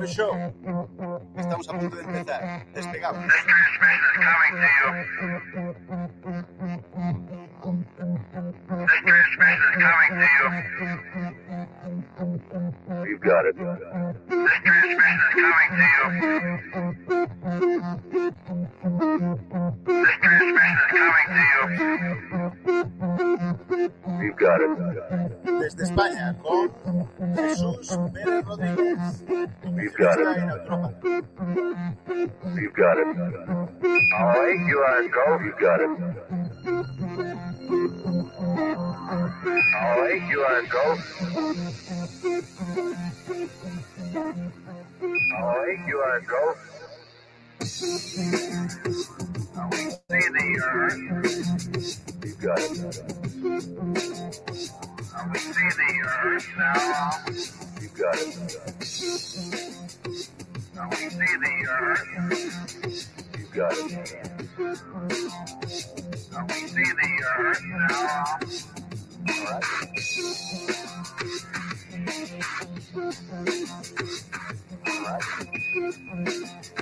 the show. Estamos a punto de empezar. Despegamos. This is coming to you. This is coming to you. Got it. This transmission is coming to you. This is coming to You've got it desde España con Jesús Pérez Rodríguez. We've got it. We've got it. All right, you are to go? We've got it. All right, you are to go? All right, you are to go? I would say that you're. You've got it. We see the earth now. You got it. We see the earth. You got it. We see the earth now. All right. All right.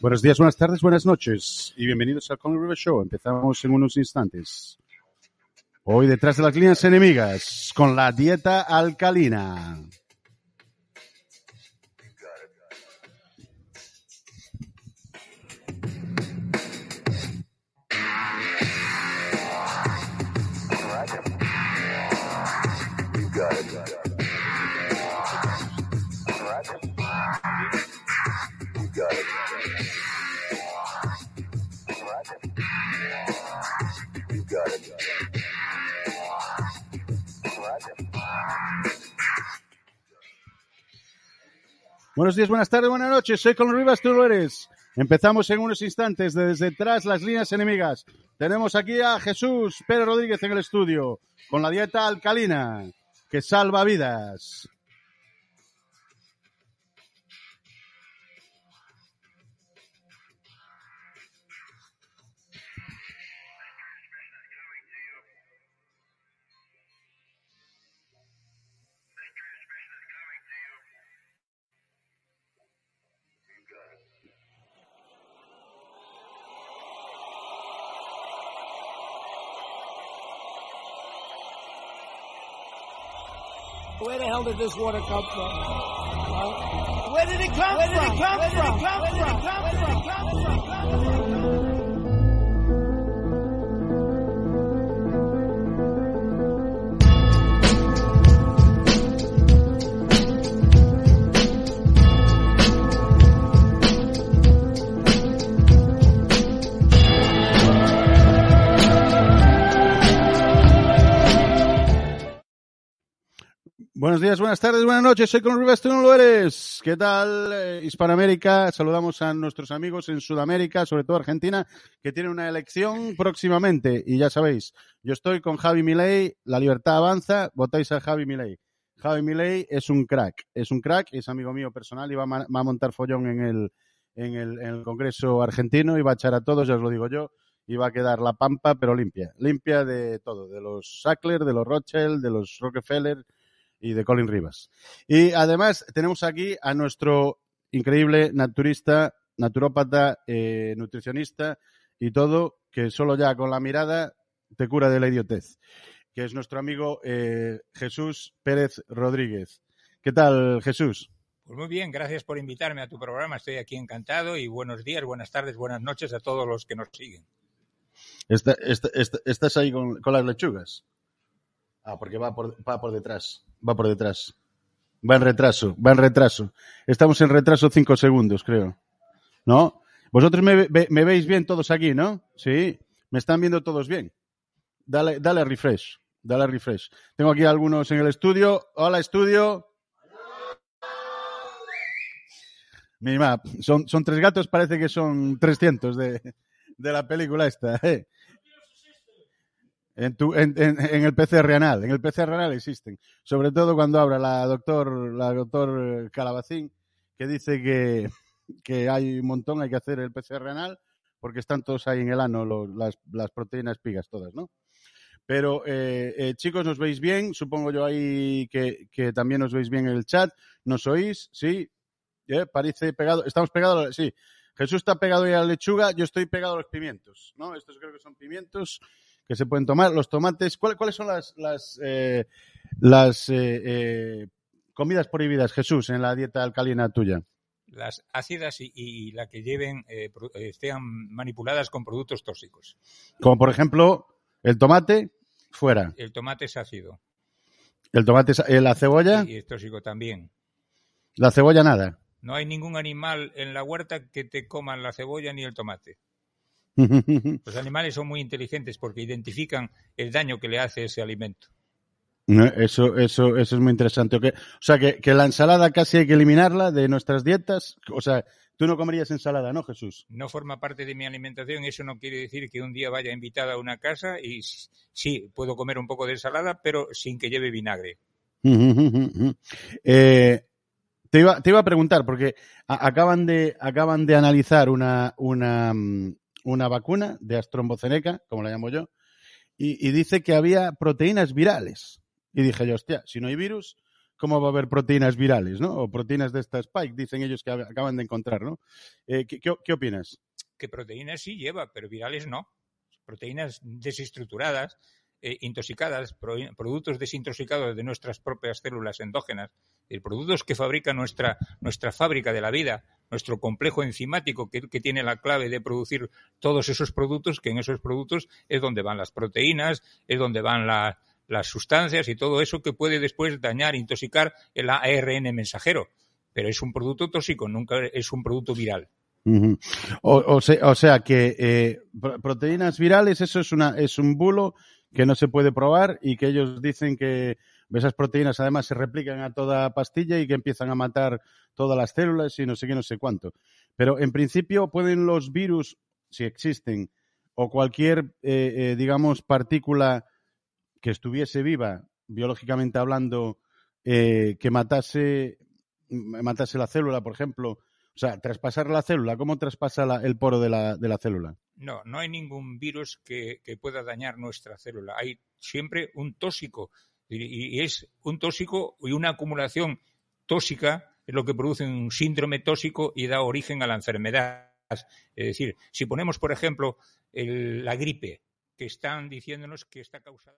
Buenos días, buenas tardes, buenas noches y bienvenidos al Coney River Show. Empezamos en unos instantes. Hoy detrás de las líneas enemigas con la dieta alcalina. Buenos días, buenas tardes, buenas noches. Soy Con Rivas, tú lo eres. Empezamos en unos instantes desde detrás las líneas enemigas. Tenemos aquí a Jesús Pérez Rodríguez en el estudio con la dieta alcalina que salva vidas. Where the hell did this water come from? Where did it come from? Did it come Where from? Did it come Where did it come from? Where did it come from? Buenos días, buenas tardes, buenas noches. Soy con Rivas, tú. ¿Qué tal, eh, Hispanoamérica? Saludamos a nuestros amigos en Sudamérica, sobre todo Argentina, que tiene una elección próximamente. Y ya sabéis, yo estoy con Javi Milei, la libertad avanza, votáis a Javi Milei. Javi Milei es un crack, es un crack, es amigo mío personal y va a, va a montar follón en el, en, el, en el Congreso argentino y va a echar a todos, ya os lo digo yo, y va a quedar la pampa, pero limpia. Limpia de todo, de los Sackler, de los Rothschild, de los Rockefeller y de Colin Rivas. Y además tenemos aquí a nuestro increíble naturista, naturópata, eh, nutricionista y todo, que solo ya con la mirada te cura de la idiotez, que es nuestro amigo eh, Jesús Pérez Rodríguez. ¿Qué tal, Jesús? Pues muy bien, gracias por invitarme a tu programa. Estoy aquí encantado y buenos días, buenas tardes, buenas noches a todos los que nos siguen. Está- está- está- ¿Estás ahí con, con las lechugas? Ah, porque va por, va por detrás. Va por detrás. Va en retraso, va en retraso. Estamos en retraso cinco segundos, creo. ¿No? Vosotros me, me veis bien todos aquí, ¿no? Sí. Me están viendo todos bien. Dale, dale refresh. dale refresh. Tengo aquí algunos en el estudio. Hola, estudio. Mira, son, son tres gatos, parece que son 300 de, de la película esta. ¿eh? En, el PC renal, en el PC renal existen. Sobre todo cuando habla la doctor, la doctor Calabacín, que dice que, que hay un montón, hay que hacer el PC renal, porque están todos ahí en el ano, las, las proteínas pigas todas, ¿no? Pero eh, eh, chicos, ¿nos veis bien? Supongo yo ahí que, que, también nos veis bien en el chat. ¿Nos oís? Sí. ¿Eh? Parece pegado. ¿Estamos pegados? Sí. Jesús está pegado ya a la lechuga, yo estoy pegado a los pimientos, ¿no? Estos creo que son pimientos que se pueden tomar. Los tomates, ¿cuál, ¿cuáles son las, las, eh, las eh, comidas prohibidas, Jesús, en la dieta alcalina tuya? Las ácidas y, y la que lleven, eh, estén manipuladas con productos tóxicos. Como por ejemplo, el tomate, fuera. El tomate es ácido. El tomate, es, la cebolla. Y es tóxico también. La cebolla nada. No hay ningún animal en la huerta que te coman la cebolla ni el tomate. Los animales son muy inteligentes porque identifican el daño que le hace ese alimento. Eso, eso, eso es muy interesante. O sea, que, que, la ensalada casi hay que eliminarla de nuestras dietas. O sea, tú no comerías ensalada, ¿no, Jesús? No forma parte de mi alimentación. Eso no quiere decir que un día vaya invitada a una casa y sí, puedo comer un poco de ensalada, pero sin que lleve vinagre. eh, te, iba, te iba a preguntar, porque a, acaban, de, acaban de analizar una, una, una vacuna de AstraZeneca, como la llamo yo, y, dice que había proteínas virales. Y dije yo, hostia, si no hay virus, ¿cómo va a haber proteínas virales, no? O proteínas de esta spike, dicen ellos que acaban de encontrar, ¿no? Eh, ¿qué, qué, ¿Qué opinas? Que proteínas sí lleva, pero virales no. Proteínas desestructuradas, eh, intoxicadas, pro, productos desintoxicados de nuestras propias células endógenas, eh, productos que fabrica nuestra, nuestra fábrica de la vida, nuestro complejo enzimático que, tiene la clave de producir todos esos productos, que en esos productos es donde van las proteínas, es donde van la, las sustancias y todo eso que puede después dañar, intoxicar el ARN mensajero. Pero es un producto tóxico, nunca es un producto viral. O, sea, que eh, proteínas virales, eso es, una, es un bulo que no se puede probar y que ellos dicen que esas proteínas además se replican a toda pastilla y que empiezan a matar todas las células y no sé qué, no sé cuánto. Pero en principio pueden los virus, si existen, o cualquier, eh, eh, digamos, partícula que estuviese viva, biológicamente hablando, eh, que matase, matase la célula, por ejemplo, o sea, traspasar la célula, ¿cómo traspasa el poro de la, de la, célula? No, no hay ningún virus que, que, pueda dañar nuestra célula. Hay siempre un tóxico y, es un tóxico y una acumulación tóxica es lo que produce un síndrome tóxico y da origen a la enfermedad. Es decir, si ponemos, por ejemplo, el, la gripe, que están diciéndonos que está causada.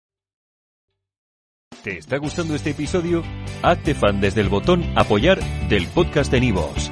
¿Te está gustando este episodio? Hazte fan desde el botón Apoyar del podcast de Nivos.